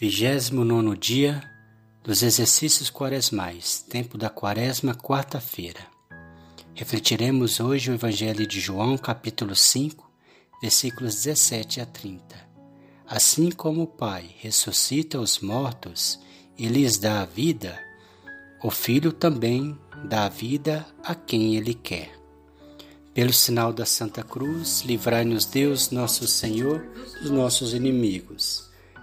29 dia dos exercícios quaresmais, tempo da quaresma, quarta-feira. Refletiremos hoje o Evangelho de João, capítulo 5, versículos 17 a 30. Assim como o Pai ressuscita os mortos e lhes dá a vida, o Filho também dá a vida a quem ele quer. Pelo sinal da Santa Cruz, livrai-nos Deus, nosso Senhor, dos nossos inimigos.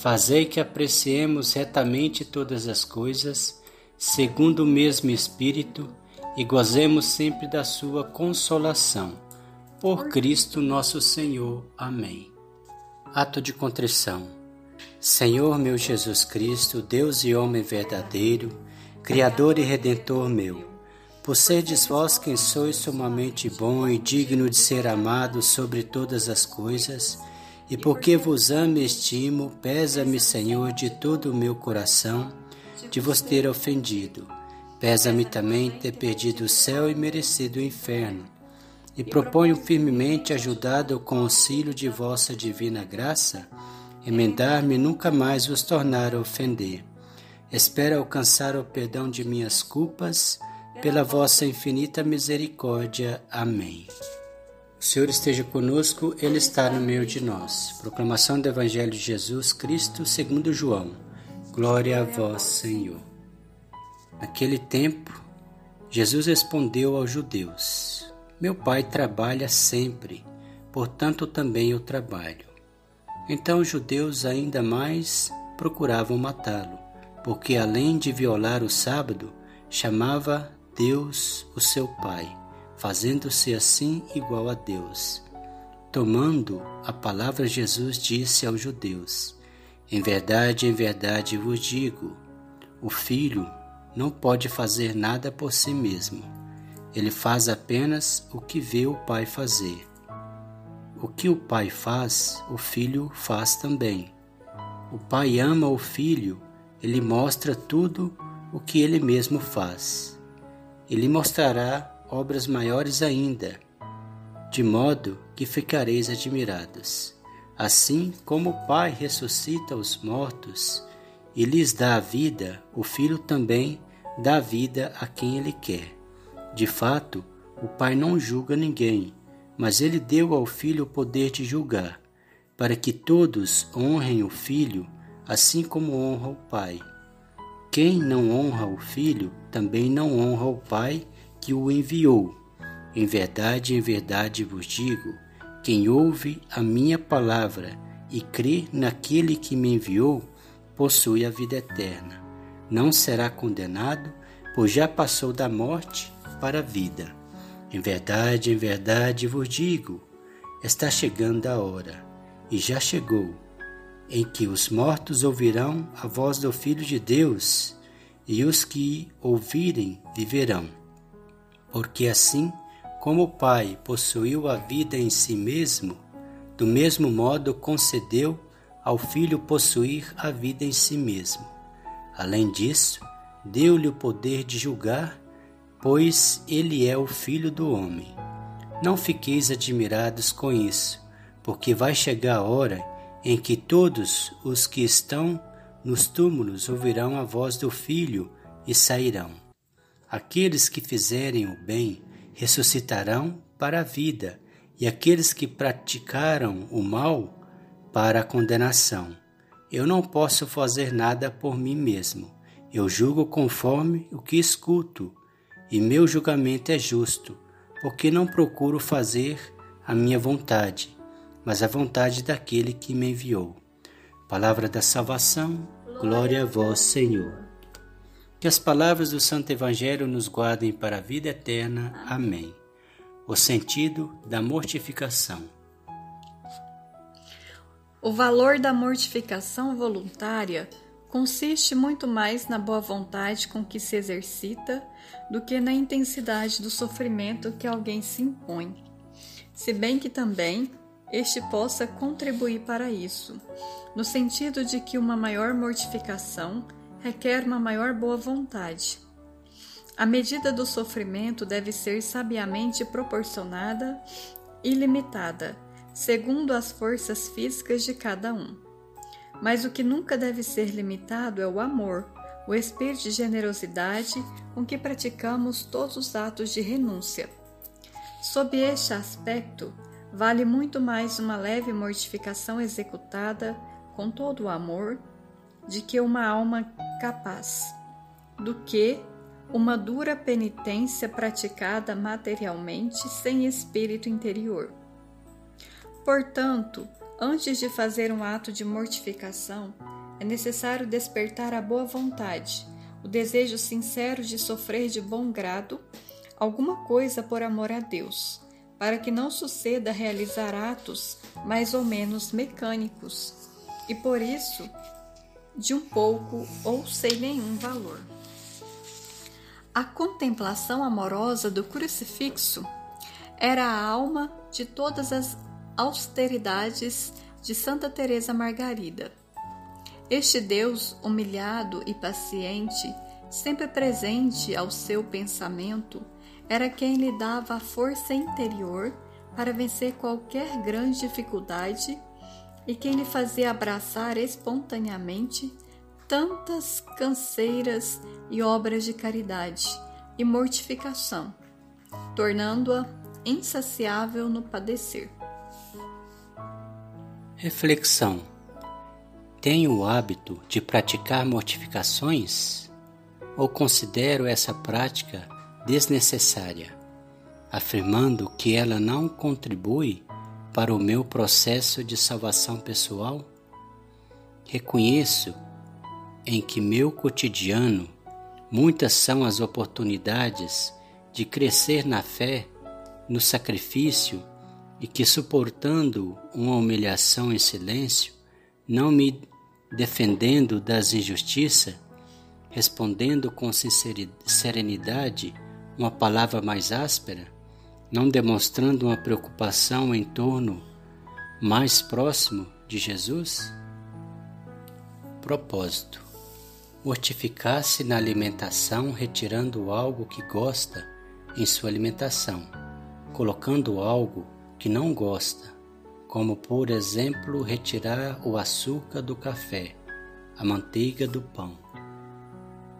Fazei que apreciemos retamente todas as coisas, segundo o mesmo Espírito, e gozemos sempre da Sua consolação. Por Cristo nosso Senhor. Amém. Ato de contrição. Senhor meu Jesus Cristo, Deus e homem verdadeiro, Criador e Redentor meu, por serdes vós quem sois sumamente bom e digno de ser amado sobre todas as coisas, e porque vos amo e estimo, pesa-me, Senhor, de todo o meu coração, de vos ter ofendido. Pesa-me também ter perdido o céu e merecido o inferno. E proponho firmemente, ajudado com o auxílio de vossa divina graça, emendar-me nunca mais vos tornar a ofender. Espero alcançar o perdão de minhas culpas, pela vossa infinita misericórdia. Amém. O Senhor esteja conosco, Ele está no meio de nós. Proclamação do Evangelho de Jesus Cristo segundo João. Glória a vós, Senhor. Naquele tempo, Jesus respondeu aos judeus: Meu Pai trabalha sempre, portanto também eu trabalho. Então os judeus ainda mais procuravam matá-lo, porque além de violar o sábado, chamava Deus o seu Pai fazendo-se assim igual a Deus. Tomando a palavra, Jesus disse aos judeus: Em verdade, em verdade vos digo: o filho não pode fazer nada por si mesmo. Ele faz apenas o que vê o pai fazer. O que o pai faz, o filho faz também. O pai ama o filho, ele mostra tudo o que ele mesmo faz. Ele mostrará obras maiores ainda, de modo que ficareis admirados. Assim como o Pai ressuscita os mortos e lhes dá a vida, o Filho também dá vida a quem ele quer. De fato, o Pai não julga ninguém, mas ele deu ao Filho o poder de julgar, para que todos honrem o Filho, assim como honra o Pai. Quem não honra o Filho também não honra o Pai que o enviou. Em verdade, em verdade vos digo: quem ouve a minha palavra e crê naquele que me enviou, possui a vida eterna. Não será condenado, pois já passou da morte para a vida. Em verdade, em verdade vos digo: está chegando a hora, e já chegou, em que os mortos ouvirão a voz do Filho de Deus, e os que ouvirem viverão porque assim como o Pai possuiu a vida em si mesmo, do mesmo modo concedeu ao Filho possuir a vida em si mesmo. Além disso, deu-lhe o poder de julgar, pois ele é o Filho do homem. Não fiqueis admirados com isso, porque vai chegar a hora em que todos os que estão nos túmulos ouvirão a voz do Filho e sairão. Aqueles que fizerem o bem ressuscitarão para a vida, e aqueles que praticaram o mal para a condenação. Eu não posso fazer nada por mim mesmo. Eu julgo conforme o que escuto, e meu julgamento é justo, porque não procuro fazer a minha vontade, mas a vontade daquele que me enviou. Palavra da salvação, glória a vós, Senhor. Que as palavras do Santo Evangelho nos guardem para a vida eterna. Amém. O sentido da mortificação. O valor da mortificação voluntária consiste muito mais na boa vontade com que se exercita do que na intensidade do sofrimento que alguém se impõe. Se bem que também este possa contribuir para isso, no sentido de que uma maior mortificação requer uma maior boa vontade. A medida do sofrimento deve ser sabiamente proporcionada e limitada, segundo as forças físicas de cada um. Mas o que nunca deve ser limitado é o amor, o espírito de generosidade com que praticamos todos os atos de renúncia. Sob este aspecto, vale muito mais uma leve mortificação executada com todo o amor de que uma alma capaz, do que uma dura penitência praticada materialmente sem espírito interior. Portanto, antes de fazer um ato de mortificação, é necessário despertar a boa vontade, o desejo sincero de sofrer de bom grado alguma coisa por amor a Deus, para que não suceda realizar atos mais ou menos mecânicos e por isso de um pouco ou sem nenhum valor. A contemplação amorosa do crucifixo era a alma de todas as austeridades de Santa Teresa Margarida. Este Deus humilhado e paciente, sempre presente ao seu pensamento, era quem lhe dava a força interior para vencer qualquer grande dificuldade e quem lhe fazia abraçar espontaneamente tantas canseiras e obras de caridade e mortificação, tornando-a insaciável no padecer. Reflexão: Tenho o hábito de praticar mortificações? Ou considero essa prática desnecessária, afirmando que ela não contribui para o meu processo de salvação pessoal? Reconheço em que meu cotidiano muitas são as oportunidades de crescer na fé, no sacrifício e que, suportando uma humilhação em silêncio, não me defendendo das injustiças, respondendo com serenidade uma palavra mais áspera, não demonstrando uma preocupação em torno mais próximo de Jesus? Propósito mortificar-se na alimentação, retirando algo que gosta em sua alimentação, colocando algo que não gosta, como por exemplo retirar o açúcar do café, a manteiga do pão.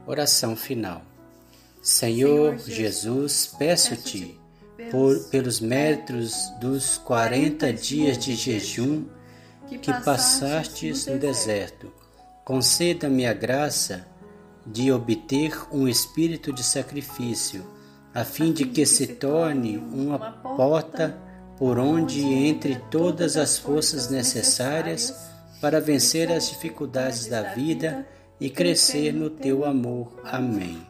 Oração final. Senhor Jesus, peço-te, por, pelos méritos dos quarenta dias de jejum que passastes no deserto, Conceda-me a graça de obter um espírito de sacrifício, a fim de que se torne uma porta por onde entre todas as forças necessárias para vencer as dificuldades da vida e crescer no teu amor. Amém.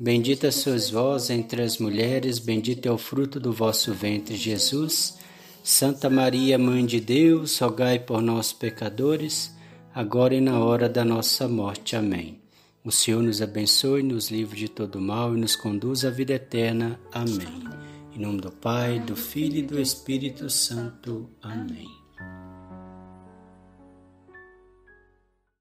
Bendita sois vós entre as mulheres, bendito é o fruto do vosso ventre, Jesus. Santa Maria, Mãe de Deus, rogai por nós, pecadores, agora e na hora da nossa morte. Amém. O Senhor nos abençoe, nos livre de todo mal e nos conduz à vida eterna. Amém. Em nome do Pai, do Filho e do Espírito Santo. Amém.